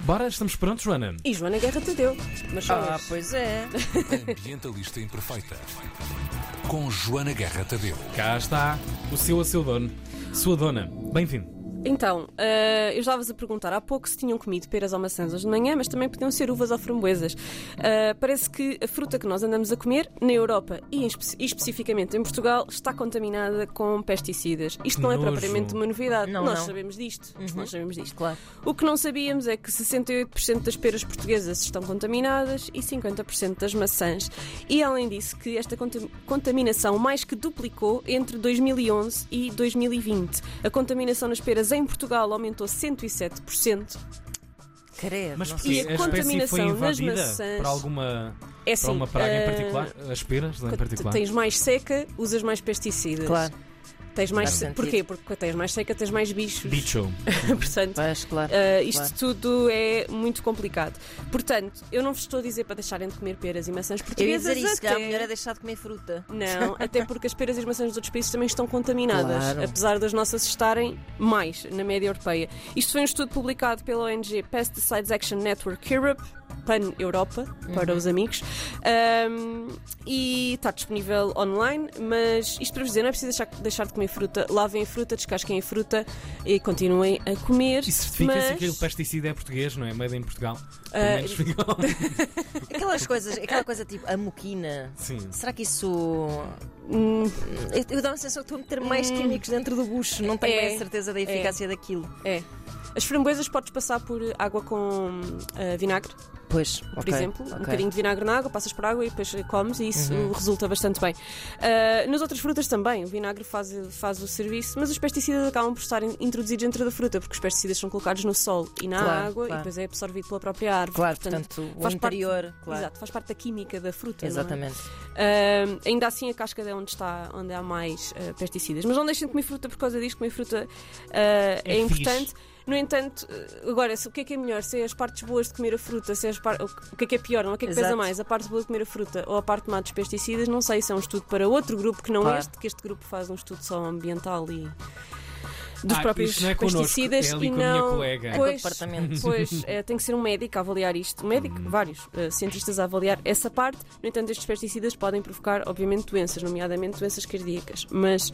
Bora, estamos prontos, Joana? E Joana Guerra Tadeu. Mas só Ah, hoje. pois é. Ambientalista Imperfeita. Com Joana Guerra Tadeu. Cá está o seu a seu dono. Sua dona, bem-vindo. Então, eh, eu estava-vos a perguntar há pouco se tinham comido peras ou maçãs hoje de manhã, mas também podiam ser uvas ou framboesas. Eh, parece que a fruta que nós andamos a comer na Europa e, em espe- e especificamente em Portugal está contaminada com pesticidas. Isto não é Nojo. propriamente uma novidade. Não, nós não. sabemos disto. Nós sabemos disto. Claro. O que não sabíamos é que 68% das peras portuguesas estão contaminadas e 50% das maçãs. E além disso, que esta contam- contaminação mais que duplicou entre 2011 e 2020. A contaminação nas peras em Portugal aumentou 107%. Credo. Mas não porquê? E a a contaminação foi nas maçãs- por alguma, É para uma assim, praga em eh, particular? As peras, em quando particular? Tens mais seca, usas mais pesticidas. Claro. Tens mais se-. Porquê? Porque tens mais seca, tens mais bichos. Bicho. Portanto, Pois, claro. Uh, isto Claro. tudo é muito complicado. Portanto, eu não vos estou a dizer para deixarem de comer peras e maçãs Eu ia portuguesas. dizer isso, se calhar até... melhor é deixar de comer fruta. Não, até porque as peras e as maçãs dos outros países também estão contaminadas, Claro. apesar das nossas estarem mais na média europeia. Isto foi um estudo publicado pela ONG Pesticides Action Network Europe, PAN Europa, para os amigos, Um, e está disponível online. Mas isto para vos dizer, não é preciso deixar, deixar de comer fruta. Lavem a fruta, descasquem a fruta e continuem a comer. E certifica-se mas... que o pesticida é português, não é? Made em Portugal. Ficou. Aquelas coisas, aquela coisa tipo a moquina. Sim. Será que isso. Hum, Eu, eu dou a sensação que estou a meter mais Hum. químicos dentro do bucho. Não tenho É. bem a certeza da eficácia daquilo. É. As framboesas podes passar por água com ah, vinagre, Pois, por exemplo. Um bocadinho de vinagre na água, passas por água e depois eh, comes e isso Uhum. resulta bastante bem. Ah, nas outras frutas também, o vinagre faz, faz o serviço, mas os pesticidas acabam por estar in- introduzidos dentro da fruta, porque os pesticidas são colocados no sol e na Claro, água e claro. depois é absorvido pela própria árvore. Claro, portanto, o faz parte- interior. claro. Exato, faz parte da química da fruta. é? Exatamente. Ah, ainda assim, a casca é onde, está, onde há mais ah, pesticidas. Mas não deixem de comer fruta por causa disto. Comer fruta é, É importante. No entanto, ah, agora, se- o que é que é melhor? Se é as partes boas de comer a fruta, se é as par- o que é que é pior? Não? O que é que pesa Exato. mais? A parte boa de comer a fruta ou a parte má dos pesticidas? Não sei, isso é um estudo para outro grupo que não Claro. este, que este grupo faz um estudo só ambiental e dos Ah, próprios não é pesticidas é ali e com a minha não. colega. É Pois. Pois, eh, tem que ser um médico a avaliar isto. Um médico, vários eh, cientistas a avaliar essa parte. No entanto, estes pesticidas podem provocar, obviamente, doenças, nomeadamente doenças cardíacas. Mas,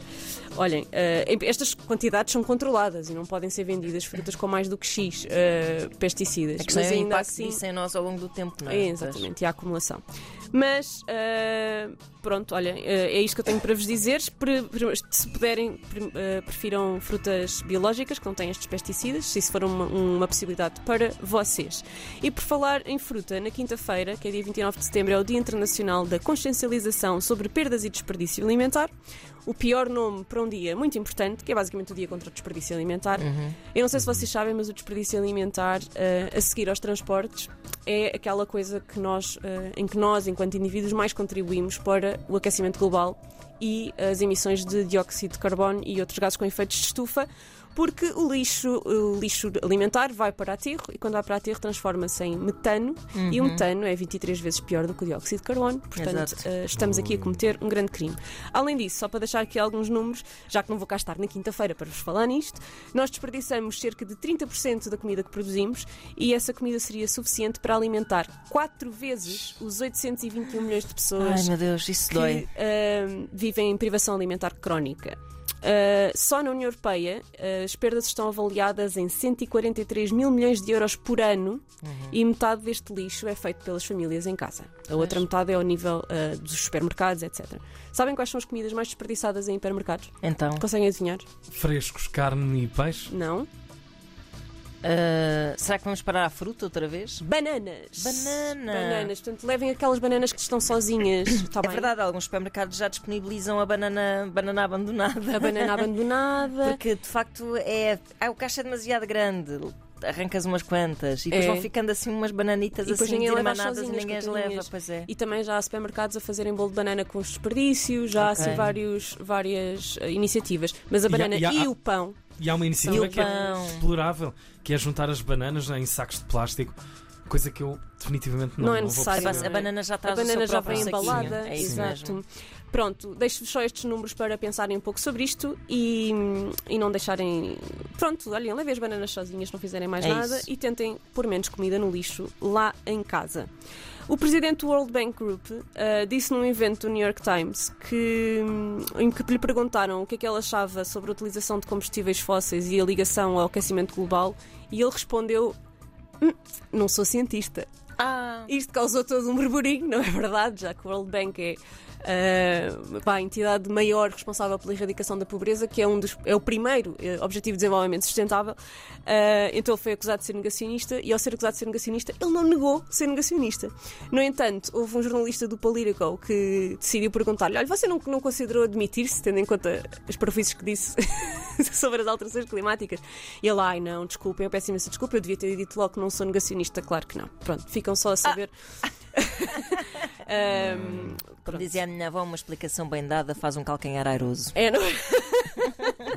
olhem, em- estas quantidades são controladas e não podem ser vendidas frutas com mais do que X eh, pesticidas. A questão Mas é ainda assim. disso em nós ao longo do tempo, não é? É, exatamente, e a acumulação. Mas, eh, pronto, olha, eh, é isto que eu tenho para vos dizer. Se puderem, pre- prefiram frutas biológicas que não têm estes pesticidas, se isso for uma, uma possibilidade para vocês. E por falar em fruta, na quinta-feira, que é dia 29 de setembro, é o Dia Internacional da Consciencialização sobre Perdas e Desperdício Alimentar. O pior nome para um dia muito importante, que é basicamente o dia contra o desperdício alimentar. Uhum. Eu não sei se vocês sabem, mas o desperdício alimentar eh, a seguir aos transportes é aquela coisa que nós, eh, em que nós, enquanto indivíduos, mais contribuímos para o aquecimento global e as emissões de dióxido de carbono e outros gases com efeitos de estufa, porque o lixo, o lixo alimentar vai para aterro e quando vai para aterro transforma-se em metano. E o metano é 23 vezes pior do que o dióxido de carbono, portanto eh, estamos aqui a cometer um grande crime. Além disso, só para deixar aqui alguns números, já que não vou cá estar na quinta-feira para vos falar nisto, nós desperdiçamos cerca de 30% da comida que produzimos e essa comida seria suficiente para alimentar 4 vezes os 821 milhões de pessoas Ai Deus, que ahm, vivem em privação alimentar crónica. Ah, só na União Europeia ah, as perdas estão avaliadas em 143 mil milhões de euros por ano e metade deste lixo é feito pelas famílias em casa. A outra metade é ao nível ah, dos supermercados, etc. Sabem quais são as comidas mais desperdiçadas em hipermercados? Então, Conseguem adivinhar? Frescos, carne e peixe. Não? Ah, será que vamos parar a fruta outra vez? Bananas! Banana. Bananas, portanto, levem aquelas bananas que estão sozinhas. Tá É bem? verdade, alguns supermercados já disponibilizam a banana, banana abandonada. A banana abandonada. Porque de facto é. Ah, o caixa é demasiado grande. Arrancas umas quantas e depois É. vão ficando assim umas bananitas E assim ninguém leva as desirmanadas e ninguém as leva, pois é. E também já há supermercados a fazerem bolo de banana com os desperdícios, já há Ok. assim vários, várias eh, iniciativas. Mas a E há- banana e e, há- o pão. E há uma iniciativa que é explorável, que é juntar as bananas em sacos de plástico, coisa que eu definitivamente não, Não é vou necessário, perceber. A banana já A traz banana o seu já vem embalada. É isso exato. mesmo. Pronto, deixo-vos só estes números para pensarem um pouco sobre isto e, e não deixarem pronto, olhem, levem as bananas sozinhas, não fizerem mais É nada isso. e tentem pôr menos comida no lixo lá em casa. O presidente do World Bank Group ah, disse num evento do New York Times que, hum, em que lhe perguntaram o que é que ele achava sobre a utilização de combustíveis fósseis e a ligação ao aquecimento global e ele respondeu: "Hum, Não sou cientista. Ah, Isto causou todo um burburinho, não é verdade? Já que o World Bank é ah, pá, a entidade maior responsável pela erradicação da pobreza, que é, um dos, é o primeiro eh, Objetivo de Desenvolvimento Sustentável. Ah, então ele foi acusado de ser negacionista e, ao ser acusado de ser negacionista, ele não negou ser negacionista. No entanto, houve um jornalista do Politico que decidiu perguntar-lhe: Olha, você não, não considerou admitir-se, tendo em conta as profissões que disse sobre as alterações climáticas? E ele, ai não, desculpem, eu peço imensa desculpa, eu devia ter dito logo que não sou negacionista, claro que não. Pronto, ficam só a saber. Ahm, como pronto. dizia a minha avó, uma explicação bem dada faz um calcanhar airoso. É, não...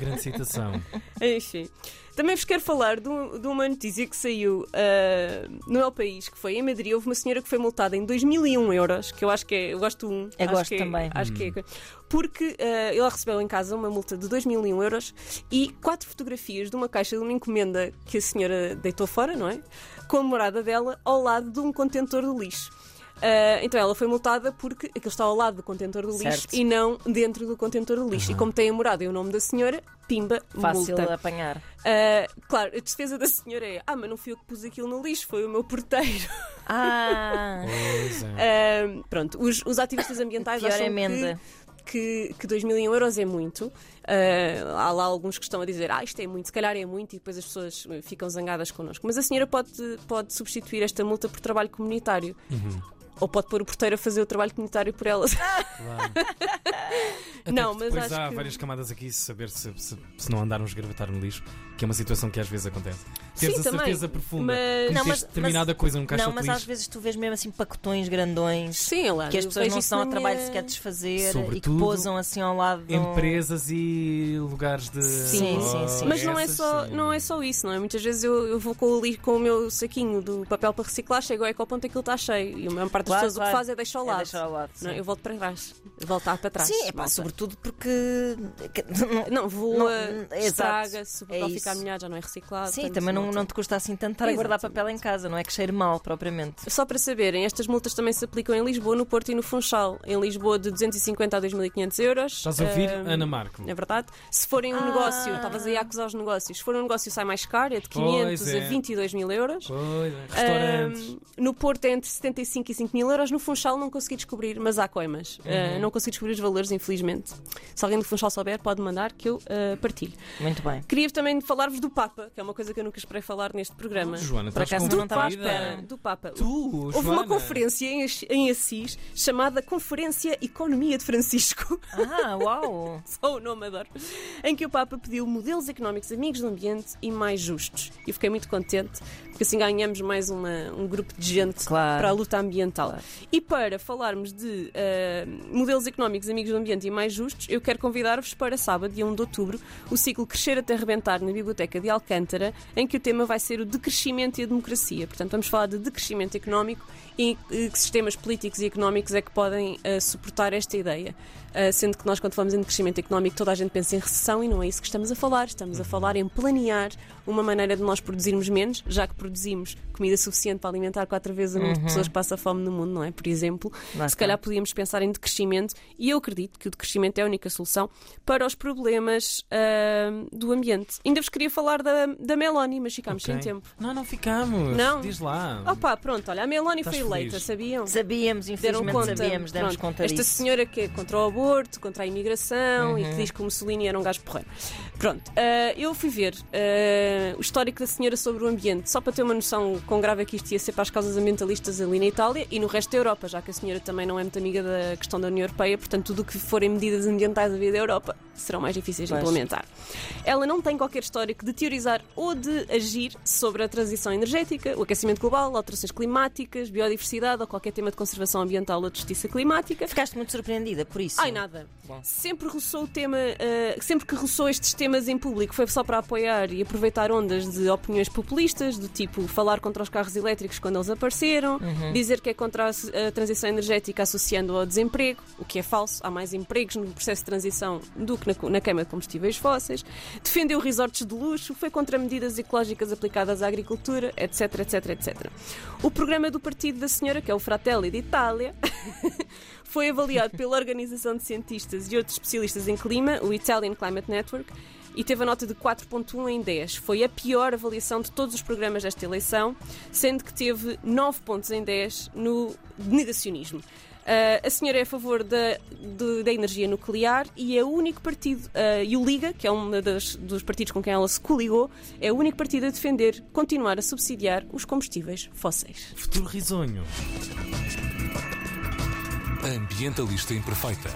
Grande citação. Enfim. Também vos quero falar de, um- de uma notícia que saiu ah, no meu país, que foi em Madrid. Houve uma senhora que foi multada em 2001 euros, que eu acho que é. Eu gosto de um. Eu acho gosto que é- também. Acho que é. Porque ah, ela recebeu em casa uma multa de 2001 euros e quatro fotografias de uma caixa de uma encomenda que a senhora deitou fora, não é? Com a morada dela ao lado de um contentor de lixo. Ah, então ela foi multada porque aquilo está ao lado do contentor de lixo Certo. e não dentro do contentor de lixo. E como tem a morada e o nome da senhora, pimba, Fácil multa. de apanhar. Ah, claro, a defesa da senhora é: ah, mas não fui eu que pus aquilo no lixo, foi o meu porteiro. Ah, Pois é. Ah, pronto, os, os ativistas ambientais pior acham emenda. que, que, que 2 mil euros é muito. Ah, há lá alguns que estão a dizer, ah, isto é muito, se calhar é muito, e depois as pessoas eh, ficam zangadas connosco. Mas a senhora pode, pode substituir esta multa por trabalho comunitário. Ou pode pôr o porteiro a fazer o trabalho comunitário por ela. Claro. Não, mas depois acho há que- várias camadas aqui, saber se, se, se não andaram a esgravatar no lixo, que é uma situação que às vezes acontece. Teres Sim, a também, certeza profunda mas- que Não, mas- determinada coisa num caixote Não, mas às vezes tu vês mesmo assim pacotões grandões Sim, é lá. que as pessoas não se na ao trabalho minha- sequer de desfazer e Sobretudo, que pousam assim ao lado de um- Empresas e lugares de. Sim, sim, sim. Mas não é, só, sim. não é só isso, não é? Muitas vezes eu, eu vou com o, li- com o meu saquinho do papel para reciclar, chego ao ecoponto e aquilo está cheio. E a maior parte das Claro, pessoas o claro. que faz é deixar ao É lado. deixar ao lado, Não, sim. eu volto para trás. Voltar para trás. Sim, é pá, sobretudo porque. Não, voa, Não, o papel É fica a isso. molhar, já não é reciclado. Sim, também não, volta. não te custa assim tanto estar a guardar papel em casa, não é que cheire mal propriamente. Só para saberem, estas multas também se aplicam em Lisboa, no Porto e no Funchal. Em Lisboa, de 250 a 2.500 euros. Estás a ouvir, Ana Marco? É verdade. Se forem um Ah. negócio, estavas aí a acusar os negócios. Se for um negócio, sai mais caro, é de 500 Pois é. a 22 mil euros. Pois é, restaurantes. No Porto é entre 75 e 5 mil euros. No Funchal não consegui descobrir, mas há coimas. Uhum. Ah, não consegui descobrir os valores, infelizmente. Se alguém do Funchal souber, pode mandar que eu ah, partilho. Muito bem. Queria também falar-vos do Papa, que é uma coisa que eu nunca esperei falar neste programa. Joana, Por acaso confundida. espera. Do Papa. Tu, Houve uma conferência em, As- em Assis chamada Conferência Economia de Francisco. Ah, uau! Só o nome adoro. Em que o Papa pediu modelos económicos amigos do ambiente e mais justos. E fiquei muito contente, porque assim ganhamos mais uma- um grupo de gente Claro. para a luta ambiental. E para falarmos de ah, modelos económicos amigos do ambiente e mais justos, eu quero convidar-vos para sábado, dia 1 de outubro, o ciclo Crescer até Arrebentar na Biblioteca de Alcântara, em que o tema vai ser o decrescimento e a democracia. Portanto, vamos falar de decrescimento económico e que sistemas políticos e económicos é que podem ah, suportar esta ideia. Ah, sendo que nós, quando falamos em decrescimento económico, toda a gente pensa em recessão e não é isso que estamos a falar. Estamos a falar em planear uma maneira de nós produzirmos menos, já que produzimos comida suficiente para alimentar quatro vezes o número de pessoas que passa fome no mundo, não é? Por exemplo, se calhar podíamos pensar em decrescimento e eu acredito que o decrescimento é a única solução para os problemas ah, do ambiente. Ainda vos queria falar da, da Meloni, mas ficámos Ok. sem tempo. Não, não ficamos. Não? Diz lá. Opa, pronto, olha, a Meloni Estás foi eleita, feliz? sabiam? Sabíamos, deram infelizmente conta. sabíamos, demos Pronto, conta Esta disso. senhora que é contra o aborto, contra a imigração e que diz que o Mussolini era um gajo porreiro. Pronto, ah, eu fui ver ah, o histórico da senhora sobre o ambiente, só para ter uma noção quão grave é que isto ia ser para as causas ambientalistas ali na Itália e no resto da Europa, já que a senhora também não é muito amiga da questão da União Europeia, portanto, tudo o que forem medidas ambientais a vida da Europa serão mais difíceis de implementar. Ela não tem qualquer histórico de teorizar ou de agir sobre a transição energética, o aquecimento global, alterações climáticas, biodiversidade ou qualquer tema de conservação ambiental ou de justiça climática. Ficaste muito surpreendida por isso. Ai, nada. Bom. Sempre roçou o tema, eh, sempre que roçou estes temas em público foi só para apoiar e aproveitar ondas de opiniões populistas, do tipo falar contra os carros elétricos quando eles apareceram, dizer que é contra a, a transição energética associando ao desemprego, o que é falso. Há mais empregos no processo de transição do que na, na queima de combustíveis fósseis. Defendeu resorts de luxo, foi contra medidas ecológicas aplicadas à agricultura, etc, etc, etc. O programa do partido da senhora, que é o Fratelli d'Italia, foi avaliado pela Organização de Cientistas e outros especialistas em clima, o Italian Climate Network, e teve a nota de 4.1 em 10. Foi a pior avaliação de todos os programas desta eleição, sendo que teve 9 pontos em 10 no negacionismo. Uh, a senhora é a favor da, de- da energia nuclear e é o único partido, uh, e o Liga, que é um dos partidos com quem ela se coligou, é o único partido a defender continuar a subsidiar os combustíveis fósseis. Futuro risonho. Ambientalista Imperfeita.